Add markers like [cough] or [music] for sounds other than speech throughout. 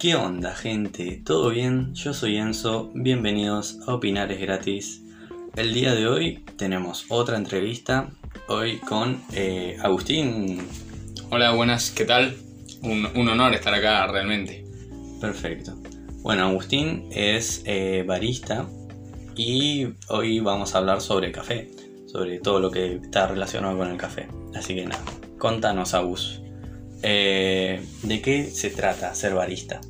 ¿Qué onda, gente? ¿Todo bien? Yo soy Enzo, bienvenidos a Opinar es gratis. El día de hoy tenemos otra entrevista, hoy con eh, Agustín. Hola, buenas, ¿qué tal? Un, un honor estar acá realmente. Perfecto. Bueno, Agustín es eh, barista y hoy vamos a hablar sobre café, sobre todo lo que está relacionado con el café. Así que nada, contanos, Agus. Eh, ¿De qué se trata ser barista?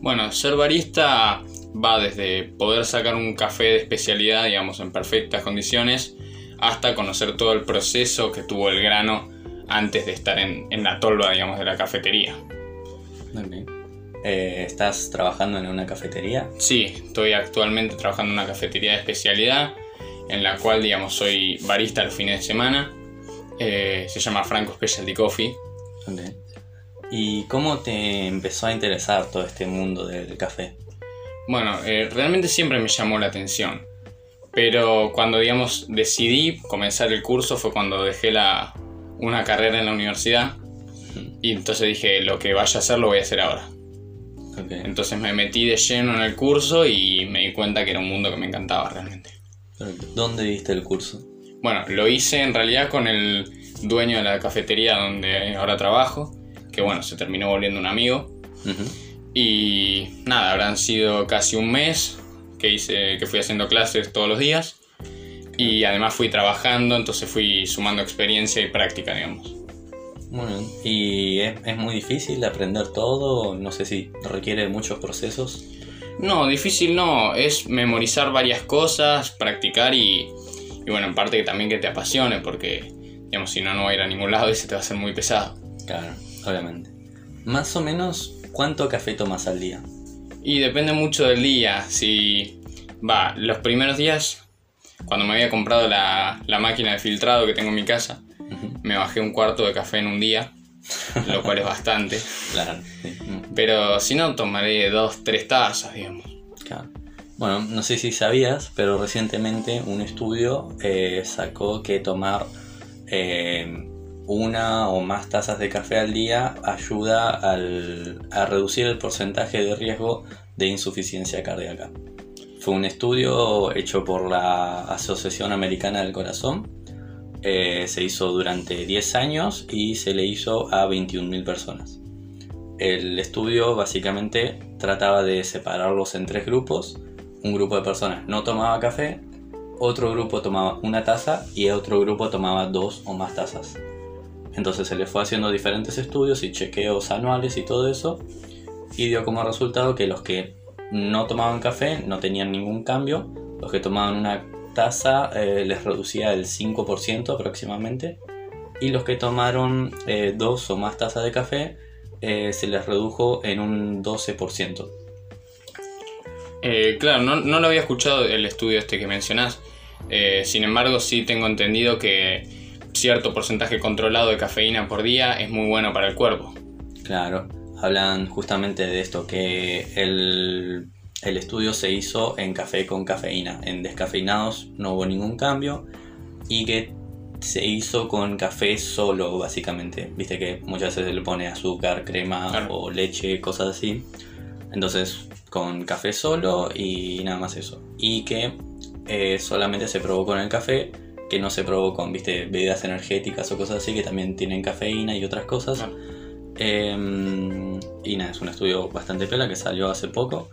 Bueno, ser barista va desde poder sacar un café de especialidad, digamos, en perfectas condiciones, hasta conocer todo el proceso que tuvo el grano antes de estar en, en la tolva, digamos, de la cafetería. Ok. Eh, ¿Estás trabajando en una cafetería? Sí, estoy actualmente trabajando en una cafetería de especialidad, en la cual, digamos, soy barista los fines de semana. Eh, se llama Franco Specialty Coffee. ¿Y cómo te empezó a interesar todo este mundo del café? Bueno, eh, realmente siempre me llamó la atención. Pero cuando, digamos, decidí comenzar el curso fue cuando dejé la, una carrera en la universidad. Y entonces dije, lo que vaya a hacer lo voy a hacer ahora. Entonces me metí de lleno en el curso y me di cuenta que era un mundo que me encantaba realmente. ¿Dónde viste el curso? Bueno, lo hice en realidad con el dueño de la cafetería donde ahora trabajo, que bueno, se terminó volviendo un amigo. Y nada, habrán sido casi un mes que hice, que fui haciendo clases todos los días. Y además fui trabajando, entonces fui sumando experiencia y práctica, digamos. Muy bien. ¿Y es, es muy difícil aprender todo? No sé si requiere muchos procesos. No, difícil no, es memorizar varias cosas, practicar y, y bueno, en parte que también que te apasione, porque digamos, si no, no va a ir a ningún lado y se te va a hacer muy pesado. Claro, obviamente. Más o menos, ¿cuánto café tomas al día? Y depende mucho del día, si va, los primeros días, cuando me había comprado la, la máquina de filtrado que tengo en mi casa, me bajé un cuarto de café en un día, lo cual es bastante. [laughs] Claro, sí. Pero si no, tomaré dos, tres tazas, digamos. claro. Bueno, no sé si sabías, pero recientemente un estudio eh, sacó que tomar eh, una o más tazas de café al día ayuda a reducir el porcentaje de riesgo de insuficiencia cardíaca. Fue un estudio hecho por la Asociación Americana del Corazón. Eh, se hizo durante 10 años y se le hizo a 21.000 personas. El estudio básicamente trataba de separarlos en tres grupos. Un grupo de personas no tomaba café, otro grupo tomaba una taza y otro grupo tomaba dos o más tazas. Entonces se le fue haciendo diferentes estudios y chequeos anuales y todo eso. Y dio como resultado que los que no tomaban café no tenían ningún cambio. Los que tomaban una taza eh, les reducía el 5% aproximadamente. Y los que tomaron eh, dos o más tazas de café eh, se les redujo en un 12%. Eh, claro, no, no lo había escuchado el estudio este que mencionás. Eh, sin embargo, sí tengo entendido que cierto porcentaje controlado de cafeína por día es muy bueno para el cuerpo. Claro, hablan justamente de esto, que el, el estudio se hizo en café con cafeína. En descafeinados no hubo ningún cambio y que se hizo con café solo, básicamente. Viste que muchas veces se le pone azúcar, crema Claro. o leche, cosas así. Entonces, con café solo y nada más eso. Y que eh, solamente se probó con el café, que no se probó con, viste, bebidas energéticas o cosas así, que también tienen cafeína y otras cosas. Eh, y nada, es un estudio bastante pela que salió hace poco.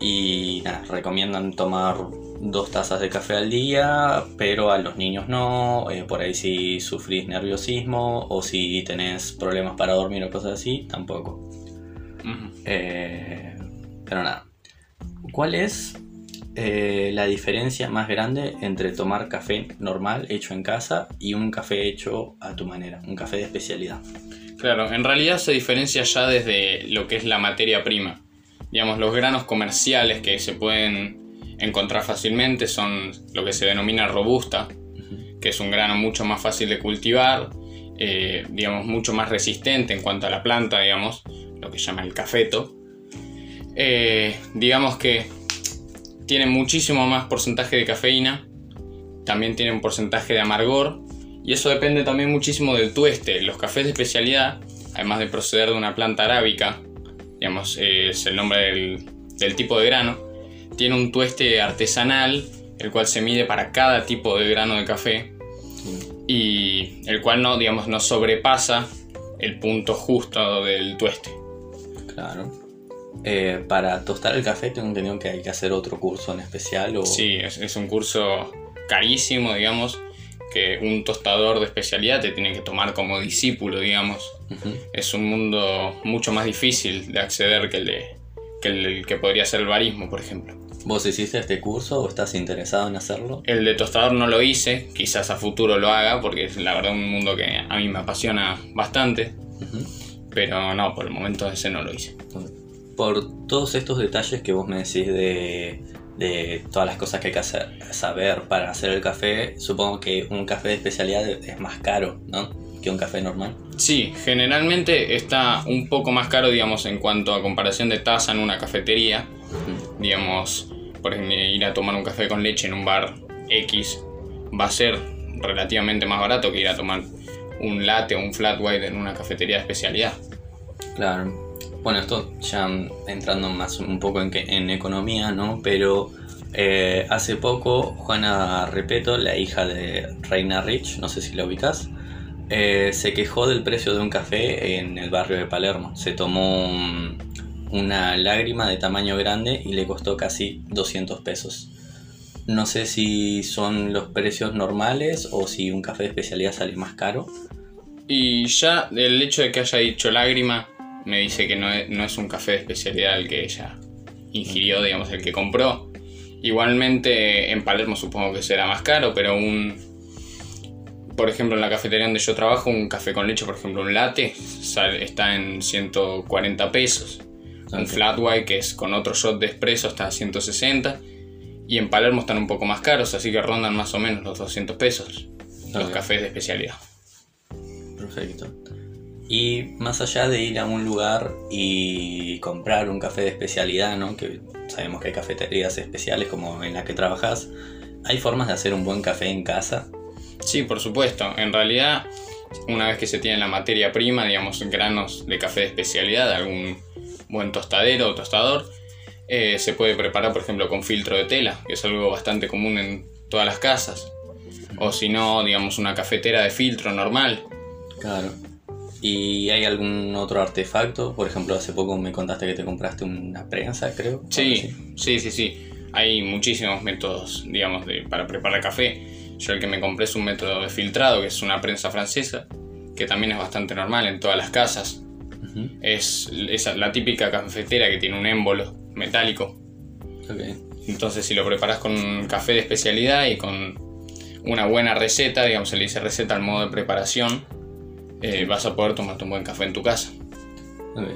Y nada, recomiendan tomar dos tazas de café al día, pero a los niños no. eh, por ahí si sufrís nerviosismo o si tenés problemas para dormir o cosas así, tampoco. Eh, pero nada. ¿Cuál es eh, la diferencia más grande entre tomar café normal hecho en casa y un café hecho a tu manera? Un café de especialidad. Claro, en realidad se diferencia ya desde lo que es la materia prima. Digamos, los granos comerciales que se pueden encontrar fácilmente son lo que se denomina robusta, que es un grano mucho más fácil de cultivar, eh, digamos, mucho más resistente en cuanto a la planta, digamos, lo que se llama el cafeto. Eh, digamos que tiene muchísimo más porcentaje de cafeína, también tiene un porcentaje de amargor, y eso depende también muchísimo del tueste. Los cafés de especialidad, además de proceder de una planta arábica, digamos, eh, es el nombre del, tipo de grano, tiene un tueste artesanal, el cual se mide para cada tipo de grano de café y el cual no, digamos, no sobrepasa el punto justo del tueste. Claro. Eh, para tostar el café tengo entendido que hay que hacer otro curso en especial o... Sí, es, es un curso carísimo, digamos, que un tostador de especialidad te tiene que tomar como discípulo, digamos. Ujú. Es un mundo mucho más difícil de acceder que el, de, que, el que podría ser el barismo, por ejemplo. ¿Vos hiciste este curso o estás interesado en hacerlo? El de tostador no lo hice, quizás a futuro lo haga, porque es la verdad un mundo que a mí me apasiona bastante, Ujú. pero no, por el momento ese no lo hice. Por todos estos detalles que vos me decís de, de todas las cosas que hay que hacer, saber para hacer el café, supongo que un café de especialidad es más caro, ¿no? Que un café normal. Sí, generalmente está un poco más caro, digamos, en cuanto a comparación de taza en una cafetería. Digamos, por ejemplo, ir a tomar un café con leche en un bar X va a ser relativamente más barato que ir a tomar un latte o un flat white en una cafetería de especialidad. Claro. Bueno, esto ya entrando más un poco en, economía, ¿no? Pero eh, hace poco Juana Repeto, la hija de Reina Rich, no sé si la ubicas, eh, se quejó del precio de un café en el barrio de Palermo. Se tomó un- una lágrima de tamaño grande y le costó casi 200 pesos. No sé si son los precios normales o si un café de especialidad sale más caro. Y ya el hecho de que haya dicho lágrima me dice que no es, no es un café de especialidad el que ella ingirió, digamos, el que compró. Igualmente en Palermo supongo que será más caro, pero un... Por ejemplo, en la cafetería donde yo trabajo, un café con leche, por ejemplo, un latte, sale- está en 140 pesos. Un flat white, que es con otro shot de espresso, está a 160. Y en Palermo están un poco más caros, así que rondan más o menos los 200 pesos. Los cafés de especialidad. Perfecto. Y más allá de ir a un lugar y comprar un café de especialidad, ¿no? Que sabemos que hay cafeterías especiales como en la que trabajas, ¿hay formas de hacer un buen café en casa? Sí, por supuesto. En realidad, una vez que se tiene la materia prima, digamos, granos de café de especialidad, algún buen tostadero o tostador, eh, se puede preparar, por ejemplo, con filtro de tela, que es algo bastante común en todas las casas. O si no, digamos, una cafetera de filtro normal. Claro. ¿Y hay algún otro artefacto? Por ejemplo, hace poco me contaste que te compraste una prensa, creo. Sí, sí, sí, sí. Hay muchísimos métodos, digamos, de, para preparar café. Yo el que me compré es un método de filtrado, que es una prensa francesa, que también es bastante normal en todas las casas. Ujú. Es, es la típica cafetera que tiene un émbolo metálico. Ok. Entonces, si lo preparas con un café de especialidad y con una buena receta, digamos, se le dice receta al modo de preparación, eh, vas a poder tomarte un buen café en tu casa. Ok.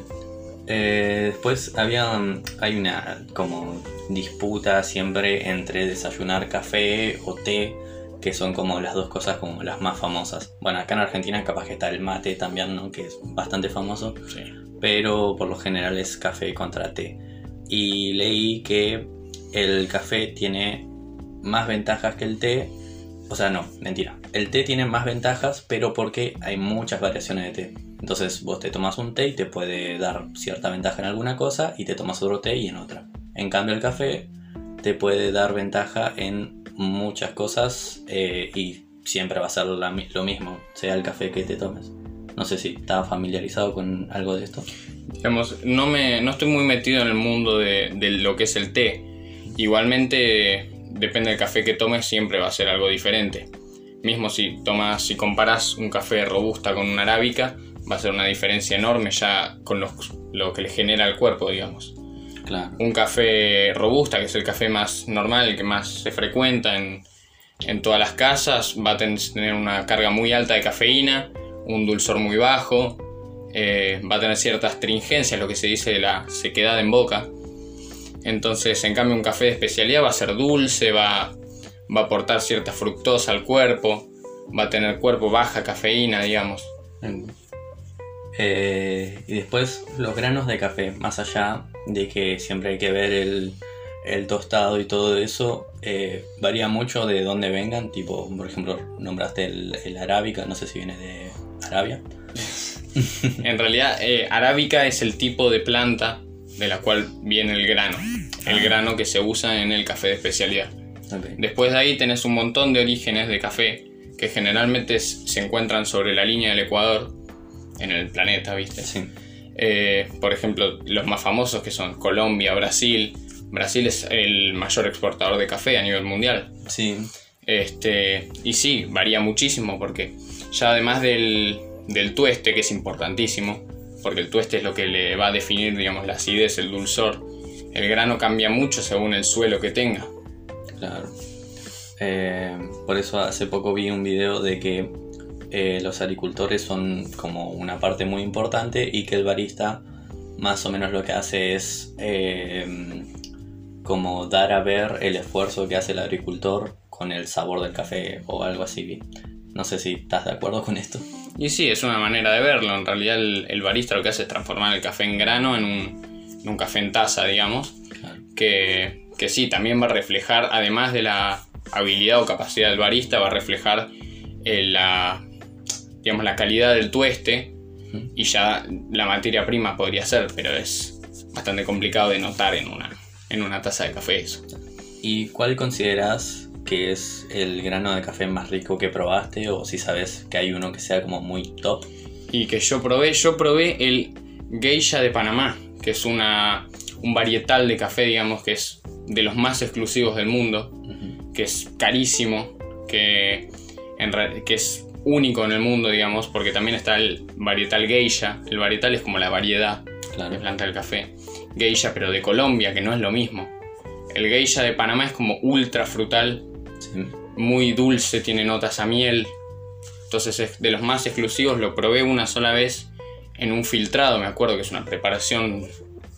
Eh, después había mm, hay una como disputa siempre entre desayunar café o té, que son como las dos cosas como las más famosas. Bueno, acá en Argentina capaz que está el mate también, ¿no? Que es bastante famoso, Sí. pero por lo general es café contra té. Y leí que el café tiene más ventajas que el té. O sea, no, mentira. El té tiene más ventajas, pero porque hay muchas variaciones de té. Entonces vos te tomas un té y te puede dar cierta ventaja en alguna cosa y te tomas otro té y en otra. En cambio el café te puede dar ventaja en muchas cosas eh, y siempre va a ser lo mismo, sea el café que te tomes. No sé si estás familiarizado con algo de esto. Digamos, no, me, no estoy muy metido en el mundo de lo que es el té. Igualmente, depende del café que tomes, siempre va a ser algo diferente. Mismo si tomas, si comparas un café robusta con una arábica, va a ser una diferencia enorme ya con los- lo que le genera al cuerpo, digamos. Claro. Un café robusta, que es el café más normal, el que más se frecuenta en, en todas las casas, va a ten- tener una carga muy alta de cafeína, un dulzor muy bajo, eh, va a tener cierta astringencia, lo que se dice la sequedad en boca. Entonces, en cambio, un café de especialidad va a ser dulce, va, va a aportar cierta fructosa al cuerpo, va a tener cuerpo baja cafeína, digamos. Eh, y después los granos de café, más allá de que siempre hay que ver el, el tostado y todo eso, eh, varía mucho de dónde vengan. Tipo, por ejemplo, nombraste el, el arábica, no sé si viene de Arabia. [laughs] en realidad, eh, arábica es el tipo de planta de la cual viene el grano. El Ah. grano que se usa en el café de especialidad. Después de ahí tenés un montón de orígenes de café que generalmente se encuentran sobre la línea del Ecuador en el planeta, ¿viste? Sí. Eh, por ejemplo, los más famosos que son Colombia, Brasil. Brasil es el mayor exportador de café a nivel mundial. Sí. Este, y sí, varía muchísimo porque ya además del, del tueste, que es importantísimo, porque el tueste es lo que le va a definir, digamos, la acidez, el dulzor, el grano cambia mucho según el suelo que tenga. Claro. Eh, por eso hace poco vi un video de que eh, los agricultores son como una parte muy importante y que el barista más o menos lo que hace es eh, como dar a ver el esfuerzo que hace el agricultor con el sabor del café o algo así. No sé si estás de acuerdo con esto. Y sí, es una manera de verlo. En realidad el, el barista lo que hace es transformar el café en grano en un, en un café en taza, digamos. Claro. que, que sí, también va a reflejar, además de la habilidad o capacidad del barista, va a reflejar eh, la, digamos, la calidad del tueste y ya la materia prima podría ser, pero es bastante complicado de notar en una, en una taza de café eso. ¿Y cuál consideras que es el grano de café más rico que probaste o si sabes que hay uno que sea como muy top? Y que yo probé, yo probé el Geisha de Panamá, que es una, un varietal de café, digamos, que es de los más exclusivos del mundo. Que es carísimo, que, en re- que es único en el mundo, digamos, porque también está el varietal geisha. El varietal es como la variedad de Claro. planta del café. Geisha, pero de Colombia, que no es lo mismo. El geisha de Panamá es como ultra frutal, Sí. muy dulce, tiene notas a miel. Entonces es de los más exclusivos. Lo probé una sola vez en un filtrado, me acuerdo que es una preparación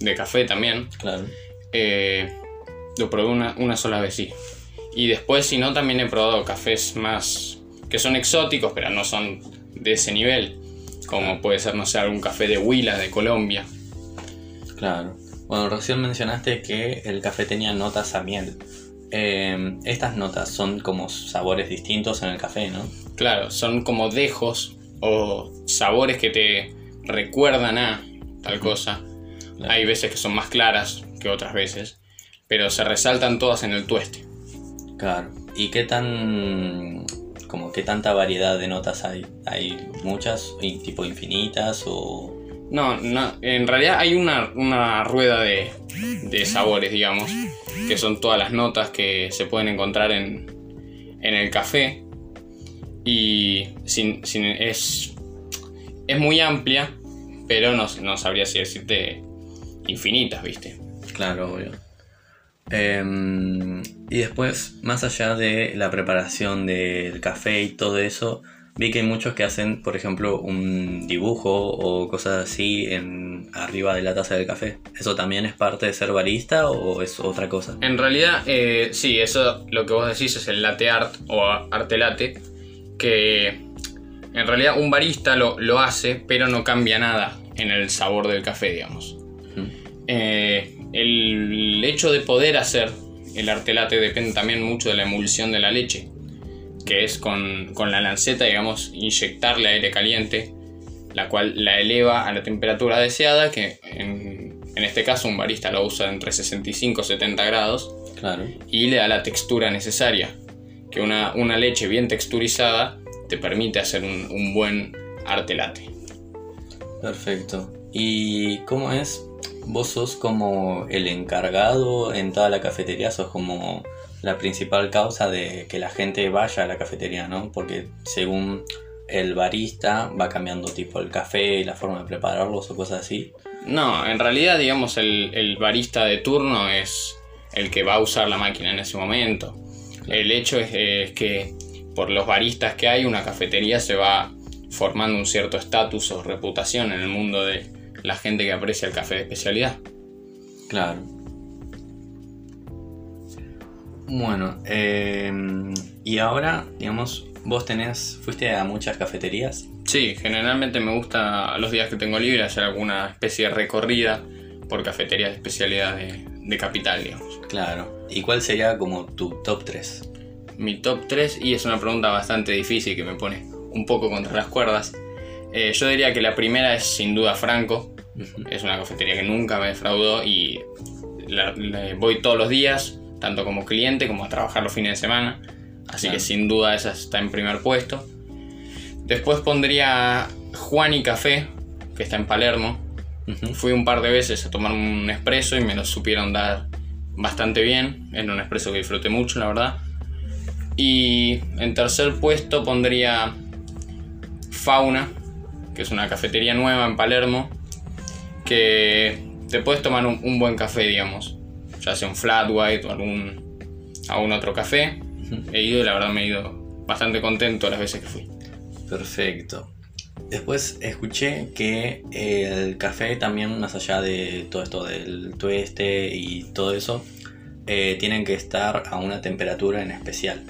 de café también. Claro. Eh, lo probé una, una sola vez, sí. Y después, si no, también he probado cafés más que son exóticos, pero no son de ese nivel. Como puede ser, no sé, algún café de Huila, de Colombia. Claro. Bueno, recién mencionaste que el café tenía notas a miel. Eh, estas notas son como sabores distintos en el café, ¿no? Claro, son como dejos o sabores que te recuerdan a tal cosa. Claro. Hay veces que son más claras que otras veces, pero se resaltan todas en el tueste. Claro. ¿Y qué tan como qué tanta variedad de notas hay? ¿Hay muchas tipo infinitas o No, no, en realidad hay una, una rueda de, de sabores, digamos, que son todas las notas que se pueden encontrar en, en el café. Y sin, sin- es, es muy amplia, pero no, no sabría si decirte infinitas, ¿viste? Claro, obvio. Em, y después, más allá de la preparación del café y todo eso, vi que hay muchos que hacen, por ejemplo, un dibujo o cosas así en arriba de la taza del café. ¿Eso también es parte de ser barista o es otra cosa? En realidad, eh, sí, eso lo que vos decís es el latte art o arte latte, que en realidad un barista lo, lo hace, pero no cambia nada en el sabor del café, digamos. Eh, el hecho de poder hacer el arte latte depende también mucho de la emulsión de la leche, que es con, con la lanceta, digamos, inyectarle aire caliente, la cual la eleva a la temperatura deseada, que en, en este caso un barista lo usa entre 65 y 70 grados, Claro. y le da la textura necesaria, que una, una leche bien texturizada te permite hacer un, un buen arte latte. Perfecto. ¿Y cómo es? ¿Vos sos como el encargado en toda la cafetería? ¿Sos como la principal causa de que la gente vaya a la cafetería, ¿no? Porque según el barista va cambiando tipo el café y la forma de prepararlos o cosas así. No, en realidad, digamos, el, el barista de turno es el que va a usar la máquina en ese momento. El hecho es, es que por los baristas que hay, una cafetería se va formando un cierto estatus o reputación en el mundo de la gente que aprecia el café de especialidad. Claro. Bueno, eh, y ahora, digamos, vos tenés, fuiste a muchas cafeterías. Sí, generalmente me gusta los días que tengo libre hacer alguna especie de recorrida por cafeterías de especialidad de, de capital, digamos. Claro. ¿Y cuál sería como tu top 3? Mi top 3, y es una pregunta bastante difícil que me pone un poco contra las cuerdas. Eh, yo diría que la primera es sin duda Franco. Es una cafetería que nunca me defraudó y la- voy todos los días, tanto como cliente como a trabajar los fines de semana. Así Claro. que sin duda esa está en primer puesto. Después pondría Juan y Café, que está en Palermo. Fui un par de veces a tomar un espresso y me lo supieron dar bastante bien. Era un espresso que disfruté mucho, la verdad. Y en tercer puesto pondría Fauna, que es una cafetería nueva en Palermo, que te puedes tomar un, un buen café, digamos. Ya sea un flat white o algún, algún otro café. He ido y la verdad me he ido bastante contento las veces que fui. Perfecto. Después escuché que el café también, más allá de todo esto del tueste y todo eso, eh, tienen que estar a una temperatura en especial.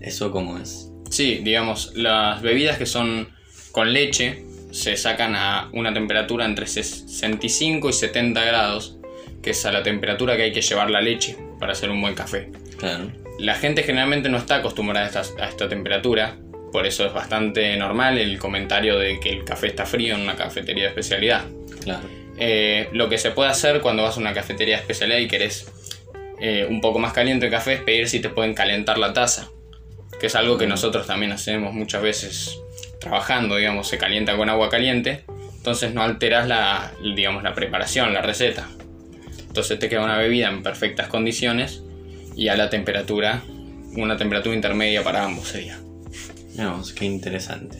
¿Eso cómo es? Sí, digamos, las bebidas que son con leche se sacan a una temperatura entre 65 y 70 grados, que es a la temperatura que hay que llevar la leche para hacer un buen café. Claro. La gente generalmente no está acostumbrada a esta, a esta temperatura, por eso es bastante normal el comentario de que el café está frío en una cafetería de especialidad. Claro. Eh, lo que se puede hacer cuando vas a una cafetería de especialidad y querés eh, un poco más caliente el café es pedir si te pueden calentar la taza, que es algo que nosotros también hacemos muchas veces trabajando, digamos, se calienta con agua caliente, entonces no alteras la, digamos, la preparación, la receta. Entonces te queda una bebida en perfectas condiciones y a la temperatura, una temperatura intermedia para ambos sería. Vamos, qué interesante.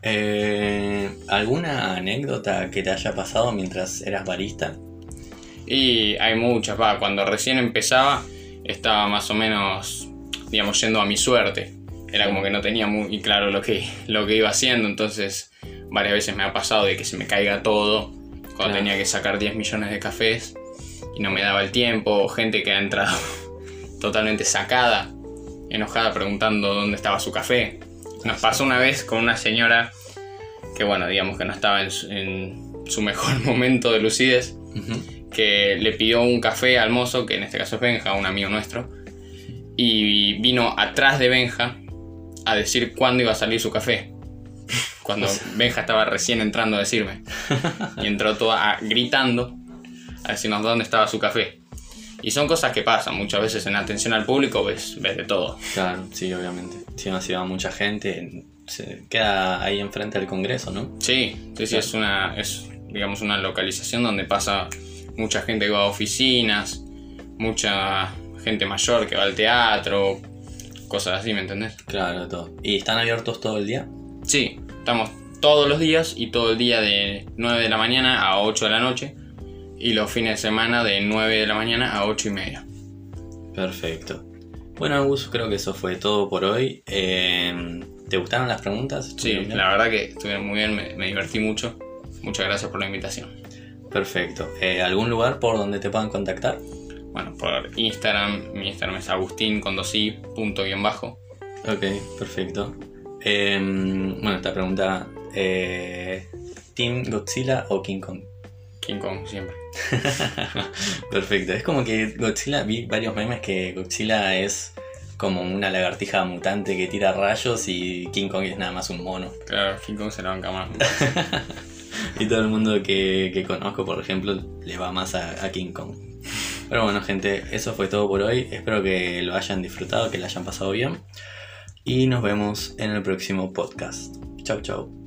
Eh, ¿Alguna anécdota que te haya pasado mientras eras barista? Y hay muchas, va, cuando recién empezaba estaba más o menos, digamos, yendo a mi suerte. Era como que no tenía muy claro lo que, lo que iba haciendo, entonces varias veces me ha pasado de que se me caiga todo cuando Claro. tenía que sacar 10 millones de cafés y no me daba el tiempo, gente que ha entrado [laughs] totalmente sacada, enojada preguntando dónde estaba su café. Nos pasó una vez con una señora que, bueno, digamos que no estaba en su, en su mejor [laughs] momento de lucidez que le pidió un café al mozo, que en este caso es Benja, un amigo nuestro, y vino atrás de Benja a decir cuándo iba a salir su café. [laughs] Cuando Benja estaba recién entrando a decirme. Y entró toda gritando a decirnos dónde estaba su café. Y son cosas que pasan muchas veces en atención al público, ves, ves de todo. Claro, sí, obviamente. Si no se va mucha gente, se queda ahí enfrente del Congreso, ¿no? Sí, sí, sí, es una, es, digamos, una localización donde pasa mucha gente que va a oficinas, mucha gente mayor que va al teatro, cosas así, ¿me entendés? Claro, todo. ¿Y están abiertos todo el día? Sí, estamos todos los días y todo el día de 9 de la mañana a 8 de la noche y los fines de semana de 9 de la mañana a 8 y media. Perfecto. Bueno, Agus, creo que eso fue todo por hoy. Eh, ¿Te gustaron las preguntas? Sí, la verdad que estuvieron muy bien, me, me divertí mucho. Muchas gracias por la invitación. Perfecto. Eh, ¿Algún lugar por donde te puedan contactar? Bueno, por Instagram, mi Instagram es agustín con dos i, punto guion bajo. Ok, perfecto. Eh, bueno, esta pregunta, eh, ¿Team Godzilla o King Kong? King Kong siempre. [laughs] Perfecto, es como que Godzilla, vi varios memes que Godzilla es como una lagartija mutante que tira rayos y King Kong es nada más un mono. Claro, King Kong se la banca más. Y todo el mundo que, que conozco, por ejemplo, le va más a, a King Kong. Pero bueno, gente, eso fue todo por hoy. Espero que lo hayan disfrutado, que lo hayan pasado bien. Y nos vemos en el próximo podcast. Chau, chau.